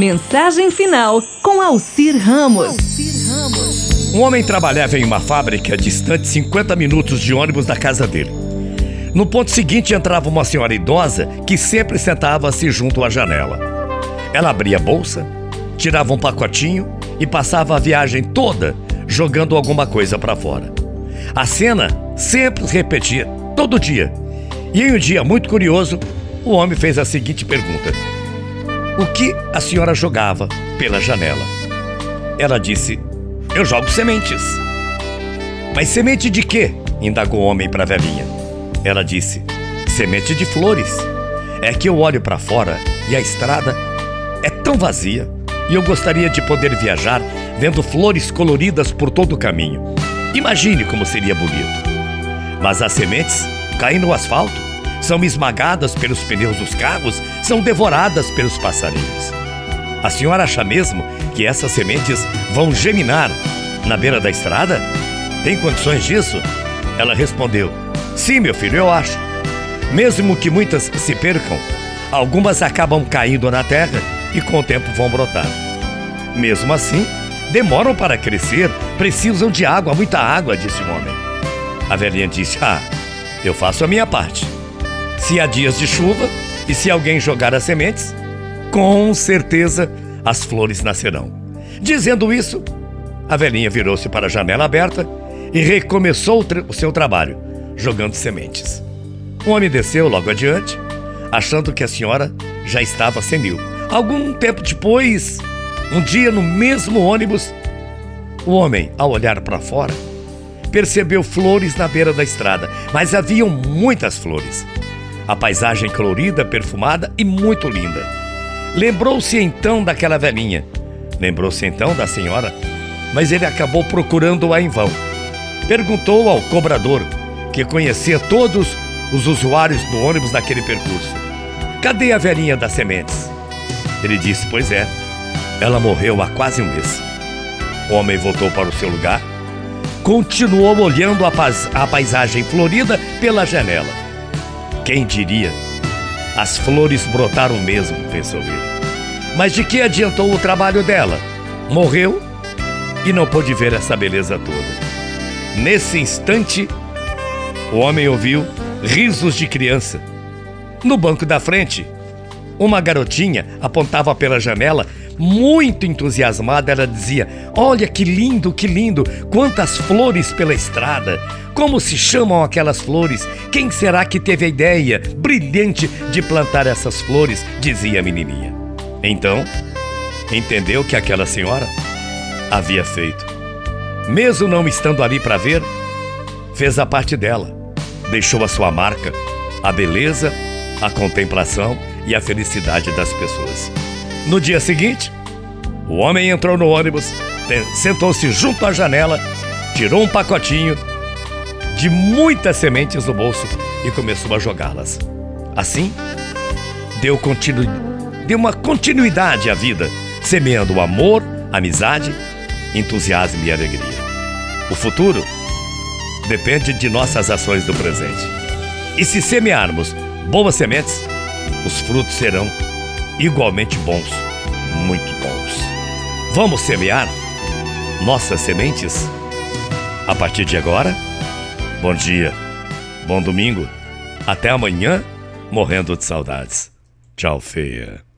Mensagem final com Alcir Ramos. Um homem trabalhava em uma fábrica distante 50 minutos de ônibus da casa dele. No ponto seguinte entrava uma senhora idosa que sempre sentava-se junto à janela. Ela abria a bolsa, tirava um pacotinho e passava a viagem toda jogando alguma coisa para fora. A cena sempre se repetia, todo dia. E em um dia muito curioso, o homem fez a seguinte pergunta: O que a senhora jogava pela janela? Ela disse: Eu jogo sementes. Mas semente de quê? indagou o homem para a velhinha. Ela disse: Semente de flores. É que eu olho para fora e a estrada é tão vazia e eu gostaria de poder viajar vendo flores coloridas por todo o caminho. Imagine como seria bonito. Mas as sementes caem no asfalto, são esmagadas pelos pneus dos carros, são devoradas pelos passarinhos. A senhora acha mesmo que essas sementes vão germinar na beira da estrada? Tem condições disso? Ela respondeu: Sim, meu filho, eu acho. Mesmo que muitas se percam, algumas acabam caindo na terra e com o tempo vão brotar. Mesmo assim, demoram para crescer, precisam de água, muita água, disse o homem. A velhinha disse: Ah, eu faço a minha parte. Se há dias de chuva e se alguém jogar as sementes, com certeza as flores nascerão. Dizendo isso, a velhinha virou-se para a janela aberta e recomeçou o seu trabalho, jogando sementes. O homem desceu logo adiante, achando que a senhora já estava senil. Algum tempo depois, um dia no mesmo ônibus, o homem, ao olhar para fora, percebeu flores na beira da estrada, mas haviam muitas flores. A paisagem colorida, perfumada e muito linda. Lembrou-se então daquela velhinha. Lembrou-se então da senhora, mas ele acabou procurando-a em vão. Perguntou ao cobrador, que conhecia todos os usuários do ônibus naquele percurso: Cadê a velhinha das sementes? Ele disse: Pois é, ela morreu há quase um mês. O homem voltou para o seu lugar, continuou olhando a, paz, a paisagem florida pela janela. Quem diria? As flores brotaram mesmo, pensou ele. Mas de que adiantou o trabalho dela? Morreu e não pôde ver essa beleza toda. Nesse instante, o homem ouviu risos de criança. No banco da frente, uma garotinha apontava pela janela muito entusiasmada, ela dizia: Olha que lindo, que lindo, quantas flores pela estrada. Como se chamam aquelas flores? Quem será que teve a ideia brilhante de plantar essas flores? dizia a menininha. Então, entendeu que aquela senhora havia feito. Mesmo não estando ali para ver, fez a parte dela. Deixou a sua marca, a beleza, a contemplação e a felicidade das pessoas. No dia seguinte, o homem entrou no ônibus, sentou-se junto à janela, tirou um pacotinho de muitas sementes do bolso e começou a jogá-las. Assim, deu, continu... deu uma continuidade à vida, semeando amor, amizade, entusiasmo e alegria. O futuro depende de nossas ações do presente. E se semearmos boas sementes, os frutos serão igualmente bons, muito bons. Vamos semear nossas sementes? A partir de agora, bom dia, bom domingo, até amanhã, morrendo de saudades. Tchau, feia.